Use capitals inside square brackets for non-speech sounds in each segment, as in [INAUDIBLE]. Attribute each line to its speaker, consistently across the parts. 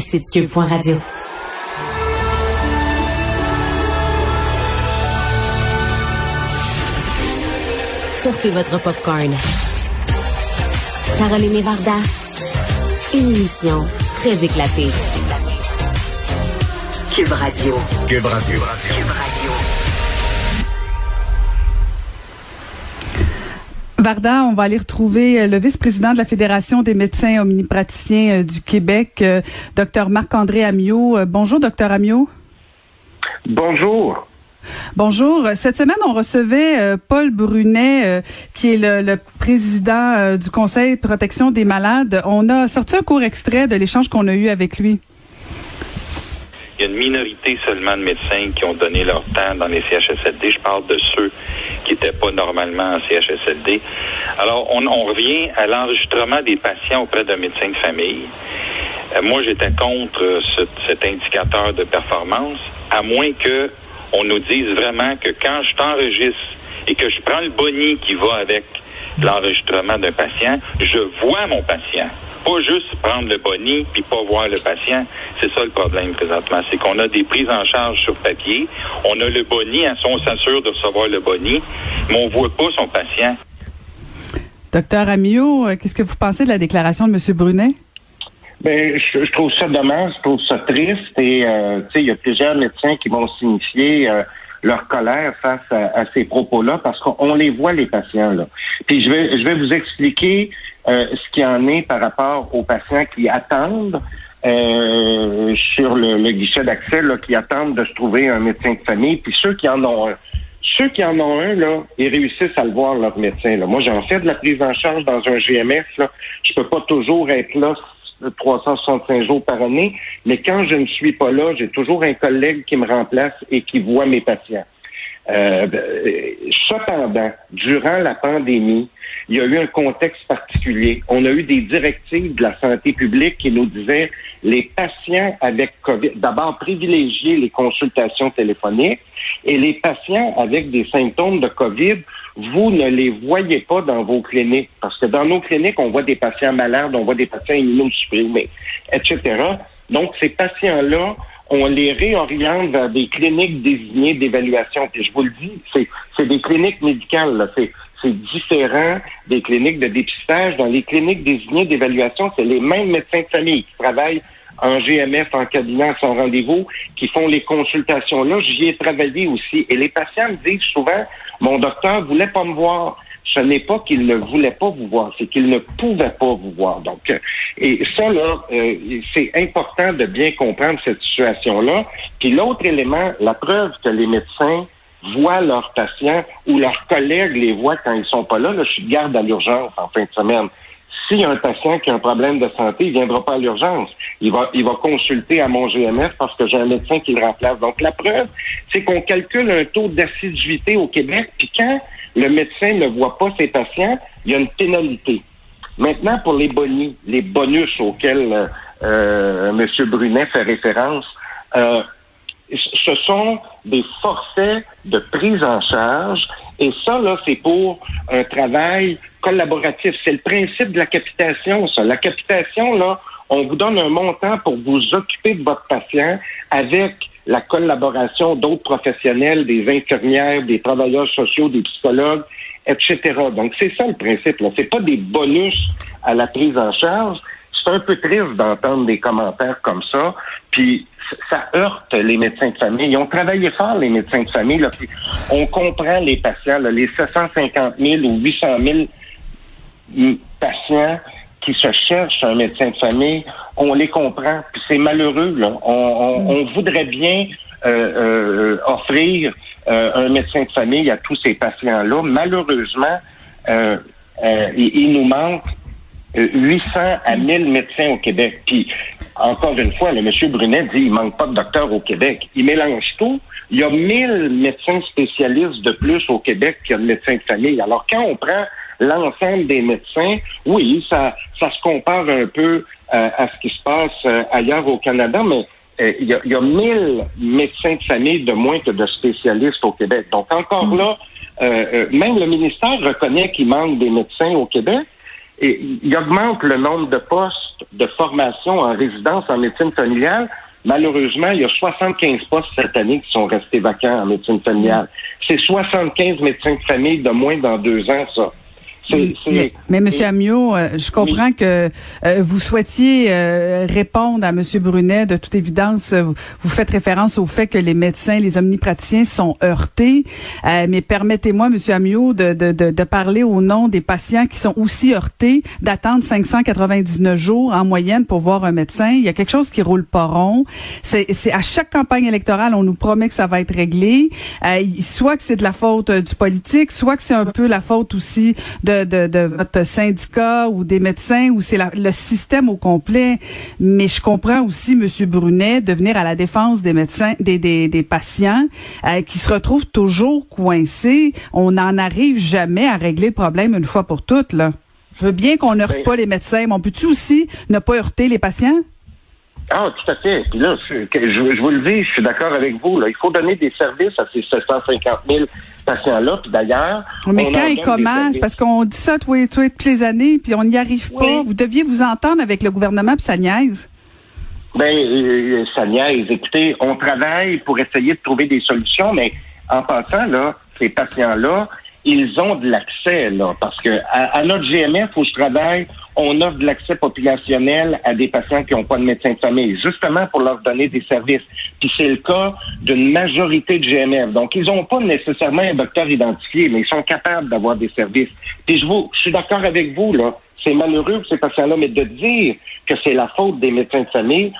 Speaker 1: Site cube.radio. Sortez votre popcorn. Caroline Varda. Une émission très éclatée. Cube Radio.
Speaker 2: Cube Radio.
Speaker 1: Cube Radio.
Speaker 3: Varda, on va aller retrouver euh, le vice-président de la Fédération des médecins omnipraticiens euh, du Québec, euh, Dr Marc-André Amiot. Bonjour, Dr Amiot.
Speaker 4: Bonjour.
Speaker 3: Bonjour. Cette semaine, on recevait Paul Brunet, qui est le, le président du Conseil de protection des malades. On a sorti un court extrait de l'échange qu'on a eu avec lui.
Speaker 5: Il y a une minorité seulement de médecins qui ont donné leur temps dans les CHSLD. Je parle de ceux qui n'étaient pas normalement en CHSLD. Alors, on, revient à l'enregistrement des patients auprès d'un médecin de famille. Euh, moi, j'étais contre ce, cet indicateur de performance, à moins que on nous dise vraiment que quand je t'enregistre et que je prends le boni qui va avec l'enregistrement d'un patient, je vois mon patient pas juste prendre le boni puis pas voir le patient. C'est ça le problème présentement. C'est qu'on a des prises en charge sur papier. On a le boni, hein, on s'assure de recevoir le boni, mais on voit pas son patient.
Speaker 3: Docteur Amio, euh, qu'est-ce que vous pensez de la déclaration de M. Brunet?
Speaker 4: Ben, je, trouve ça dommage, je trouve ça triste et euh, tu sais, il y a plusieurs médecins qui vont signifier euh, leur colère face à, ces propos-là parce qu'on les voit les patients là. Puis je vais je vais vous expliquer euh, ce qui en est par rapport aux patients qui attendent euh, sur le, guichet d'accès, qui attendent de se trouver un médecin de famille, puis ceux qui en ont un. Ceux qui en ont un, là, ils réussissent à le voir, leur médecin. Là. Moi, j'en fais de la prise en charge dans un GMF. Là. Je peux pas toujours être là 365 jours par année, mais quand je ne suis pas là, j'ai toujours un collègue qui me remplace et qui voit mes patients. Euh, ben, cependant, durant la pandémie, il y a eu un contexte particulier. On a eu des directives de la santé publique qui nous disaient les patients avec COVID, d'abord privilégier les consultations téléphoniques et les patients avec des symptômes de COVID, vous ne les voyez pas dans vos cliniques parce que dans nos cliniques, on voit des patients malades, on voit des patients immunosupprimés, etc. Donc, ces patients-là, on les réoriente vers des cliniques désignées d'évaluation. Puis je vous le dis, c'est des cliniques médicales. C'est différent des cliniques de dépistage. Dans les cliniques désignées d'évaluation, c'est les mêmes médecins de famille qui travaillent en GMF, en cabinet, à son rendez-vous, qui font les consultations là. J'y ai travaillé aussi. Et les patients me disent souvent, mon docteur voulait pas me voir ce n'est pas qu'il ne voulait pas vous voir, c'est qu'il ne pouvait pas vous voir. Donc, euh, et ça, là, euh, c'est important de bien comprendre cette situation-là. Puis l'autre élément, la preuve que les médecins voient leurs patients ou leurs collègues les voient quand ils sont pas là. Là, je suis garde à l'urgence en fin de semaine. Si un patient qui a un problème de santé, il viendra pas à l'urgence. Il va, il va consulter à mon GMF parce que j'ai un médecin qui le remplace. Donc, la preuve, c'est qu'on calcule un taux d'assiduité au Québec. Puis quand le médecin ne voit pas ses patients, il y a une pénalité. Maintenant, pour les bonus, les bonus auxquels euh, euh M. Brunet fait référence, euh, ce sont des forfaits de prise en charge. Et ça, là, c'est pour un travail collaboratif. C'est le principe de la capitation, ça. La capitation, là, on vous donne un montant pour vous occuper de votre patient avec la collaboration d'autres professionnels, des infirmières, des travailleurs sociaux, des psychologues, etc. Donc, c'est ça le principe. Ce C'est pas des bonus à la prise en charge. C'est un peu triste d'entendre des commentaires comme ça. Puis, ça heurte les médecins de famille. Ils ont travaillé fort, les médecins de famille. Là, on comprend les patients, les 750 000 ou 800 000 patients qui se cherchent un médecin de famille, on les comprend. Puis c'est malheureux. Là. On, voudrait bien euh, euh, offrir euh, un médecin de famille à tous ces patients-là. Malheureusement, il, nous manque 800 à 1000 médecins au Québec. Puis, encore une fois, le monsieur Brunet dit il manque pas de docteurs au Québec. Il mélange tout. Il y a 1000 médecins spécialistes de plus au Québec qu'il y a de médecins de famille. Alors, quand on prend l'ensemble des médecins, oui, ça, ça se compare un peu euh, à ce qui se passe euh, ailleurs au Canada, mais euh, il y, a, y, a 1000 médecins de famille de moins que de spécialistes au Québec. Donc encore mm. là, même le ministère reconnaît qu'il manque des médecins au Québec, il augmente le nombre de postes de formation en résidence en médecine familiale. Malheureusement, il y a 75 postes cette année qui sont restés vacants en médecine familiale. C'est 75 médecins de famille de moins dans deux ans, ça.
Speaker 3: Mais, mais M. Amiot, euh, je comprends que euh, vous souhaitiez euh, répondre à M. Brunet. De toute évidence, vous, faites référence au fait que les médecins, les omnipraticiens sont heurtés. mais permettez-moi, M. Amiot, de, de, de, de, parler au nom des patients qui sont aussi heurtés, d'attendre 599 jours en moyenne pour voir un médecin. Il y a quelque chose qui roule pas rond. C'est à chaque campagne électorale, on nous promet que ça va être réglé. soit que c'est de la faute du politique, soit que c'est un peu la faute aussi de de, votre syndicat ou des médecins ou c'est le système au complet. Mais je comprends aussi, M. Brunet, de venir à la défense des médecins, des, des, patients euh, qui se retrouvent toujours coincés. On n'en arrive jamais à régler le problème une fois pour toutes. Là. Je veux bien qu'on heurte pas les médecins, mais on peut-tu aussi ne pas heurter les patients?
Speaker 4: Ah, tout à fait. Puis là, je, je, vous le dis, je suis d'accord avec vous. Là. Il faut donner des services à ces 750 000 patients-là. Puis d'ailleurs...
Speaker 3: Mais quand ils commencent, parce qu'on dit ça toutes les années, puis on n'y arrive pas. Vous deviez vous entendre avec le gouvernement, puis ça niaise.
Speaker 4: Ben, euh, ça niaise. Écoutez, on travaille pour essayer de trouver des solutions, mais en passant, là, ces patients-là, ils ont de l'accès, là, parce que à, notre GMF où je travaille, on offre de l'accès populationnel à des patients qui n'ont pas de médecin de famille, justement pour leur donner des services. Puis c'est le cas d'une majorité de GMF. Donc, ils n'ont pas nécessairement un docteur identifié, mais ils sont capables d'avoir des services. Puis je vous, je suis d'accord avec vous, là. C'est malheureux pour ces patients-là, mais de dire que c'est la faute des médecins de famille,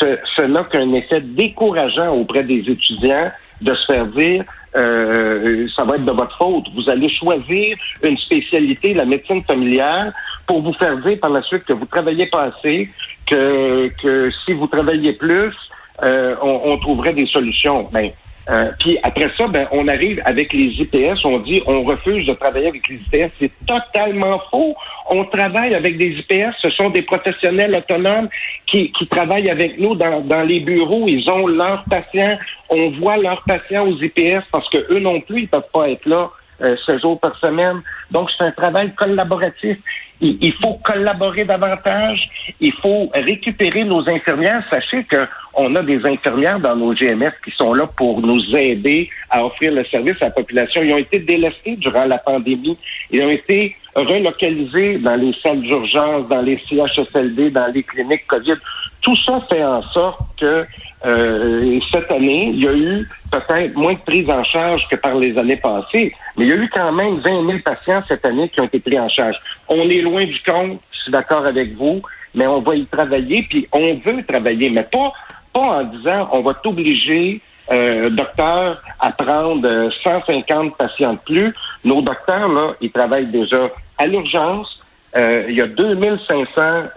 Speaker 4: ce, ce n'a qu'un effet décourageant auprès des étudiants de se faire dire euh, ça va être de votre faute. Vous allez choisir une spécialité, la médecine familiale, pour vous faire dire par la suite que vous travaillez pas assez, que, que si vous travailliez plus, euh, on, on, trouverait des solutions. Ben, euh, puis après ça, ben, on arrive avec les IPS, on dit on refuse de travailler avec les IPS. C'est totalement faux. On travaille avec des IPS, ce sont des professionnels autonomes qui, qui travaillent avec nous dans, dans les bureaux. Ils ont leurs patients, on voit leurs patients aux IPS parce que eux non plus, ils peuvent pas être là euh, ce jour par semaine. Donc, c'est un travail collaboratif. Il, il, faut collaborer davantage. Il faut récupérer nos infirmières. Sachez que on a des infirmières dans nos GMS qui sont là pour nous aider à offrir le service à la population. Ils ont été délestés durant la pandémie. Ils ont été relocalisés dans les salles d'urgence, dans les CHSLD, dans les cliniques COVID. Tout ça fait en sorte que euh, cette année, il y a eu peut-être moins de prise en charge que par les années passées, mais il y a eu quand même 20 000 patients cette année qui ont été pris en charge. On est loin du compte, je suis d'accord avec vous, mais on va y travailler, puis on veut travailler, mais pas, pas en disant on va t'obliger, euh, docteur, à prendre 150 patients de plus. Nos docteurs, là, ils travaillent déjà à l'urgence, euh, il y a 2500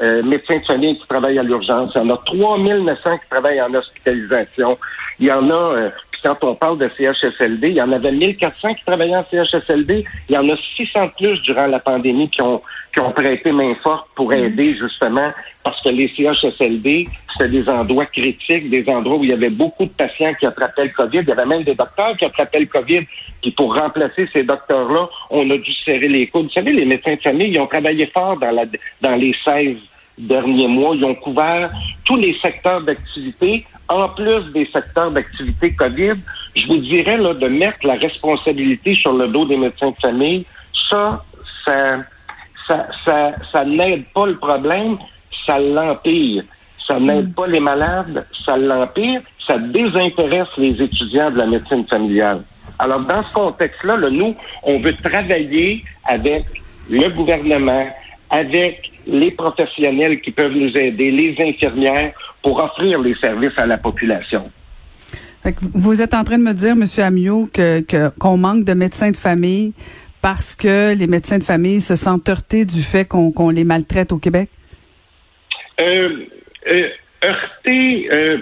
Speaker 4: euh, médecins de famille qui travaillent à l'urgence. Il y en a 3900 qui travaillent en hospitalisation. Il y en a, euh, quand on parle de CHSLD, il y en avait 1400 qui travaillaient en CHSLD. Il y en a 600 plus durant la pandémie qui ont, qui ont prêté main forte pour mm-hmm. aider justement parce que les CHSLD, c'était des endroits critiques, des endroits où il y avait beaucoup de patients qui attrapaient le COVID. Il y avait même des docteurs qui attrapaient le COVID. Puis pour remplacer ces docteurs-là, on a dû serrer les coudes. Vous savez, les médecins de famille, ils ont travaillé fort dans, la, dans les 16 derniers mois. Ils ont couvert tous les secteurs d'activité, en plus des secteurs d'activité COVID. Je vous dirais là, de mettre la responsabilité sur le dos des médecins de famille, ça, ça, ça, ça, ça n'aide pas le problème, ça l'empire. Ça n'aide mm. pas les malades, ça l'empire, ça désintéresse les étudiants de la médecine familiale. Alors, dans ce contexte-là, là, nous, on veut travailler avec le gouvernement, avec les professionnels qui peuvent nous aider, les infirmières, pour offrir les services à la population.
Speaker 3: vous êtes en train de me dire, M. Amiot, que qu'on manque de médecins de famille parce que les médecins de famille se sentent heurtés du fait qu'on les maltraite au Québec?
Speaker 4: Euh, euh, heurtés, euh,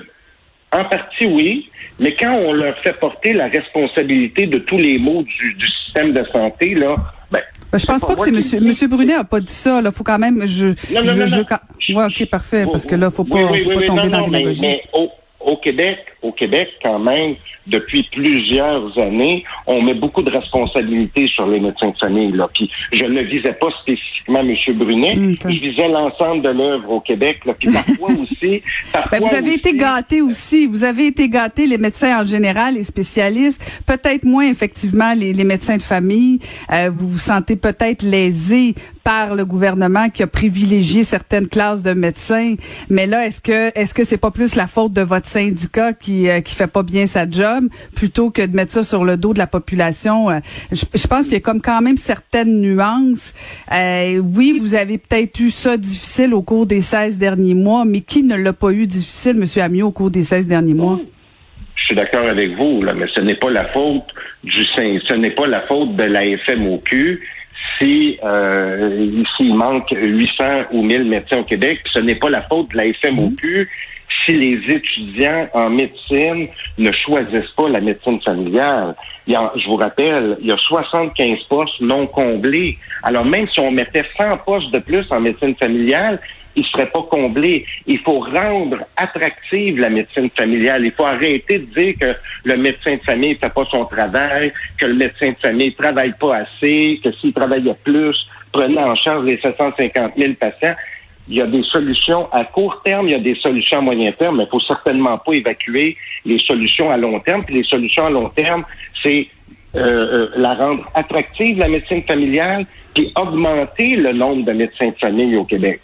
Speaker 4: en partie oui, mais quand on leur fait porter la responsabilité de tous les maux du, système de santé, là, ben,
Speaker 3: ben je pense pas, que c'est Monsieur, Monsieur Brunet a pas dit ça. Là, faut quand même. Je, non, non, je, non, je, ok, parfait, parce que là, faut pas, faut pas tomber dans la démagogie.
Speaker 4: Mais, au, au, Québec, au Québec, quand même, depuis plusieurs années, on met beaucoup de responsabilités sur les médecins de famille. Là. Puis je ne visais pas spécifiquement M. Brunet, mm, je visais l'ensemble de l'œuvre au Québec. Là. Puis parfois [LAUGHS] aussi...
Speaker 3: Ben, vous avez été gâtés aussi. Vous avez été gâtés, les médecins en général, les spécialistes. Peut-être moins, effectivement, les, les médecins de famille. Euh, vous vous sentez peut-être lésés par le gouvernement qui a privilégié certaines classes de médecins. Mais là, est-ce que est-ce que c'est pas plus la faute de votre syndicat qui euh, qui fait pas bien sa job plutôt que de mettre ça sur le dos de la population euh, je, pense qu'il y a comme quand même certaines nuances. Euh, oui, vous avez peut-être eu ça difficile au cours des 16 derniers mois, mais qui ne l'a pas eu difficile, Monsieur Amiot, au cours des 16 derniers mois?
Speaker 4: Je suis d'accord avec vous, mais ce n'est pas la faute du ce n'est pas la faute de la FMOQ si euh, s'il manque 800 ou 1000 médecins au Québec, ce n'est pas la faute de la FMOQ si les étudiants en médecine ne choisissent pas la médecine familiale. Je vous rappelle, il y a 75 postes non comblés. Alors même si on mettait 100 postes de plus en médecine familiale, il ne serait pas comblé. Il faut rendre attractive la médecine familiale. Il faut arrêter de dire que le médecin de famille ne fait pas son travail, que le médecin de famille ne travaille pas assez, que s'il travaillait plus, prenait en charge les 750 000 patients. Il y a des solutions à court terme, il y a des solutions à moyen terme, mais il faut certainement pas évacuer les solutions à long terme. Puis les solutions à long terme, c'est euh, euh, la rendre attractive, la médecine familiale, puis augmenter le nombre de médecins de famille au Québec.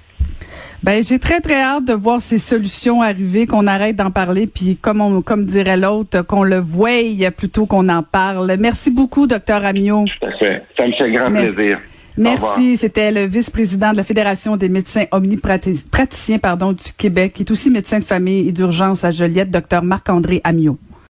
Speaker 3: Ben, j'ai très très hâte de voir ces solutions arriver, qu'on arrête d'en parler, puis comme on, comme dirait l'autre, qu'on le voie plutôt qu'on en parle. Merci beaucoup, docteur Amiot.
Speaker 4: Tout à fait. Ça me fait grand plaisir.
Speaker 3: Merci. C'était le vice-président de la Fédération des médecins omnipraticiens pardon, du Québec, qui est aussi médecin de famille et d'urgence à Joliette, docteur Marc-André Amiot.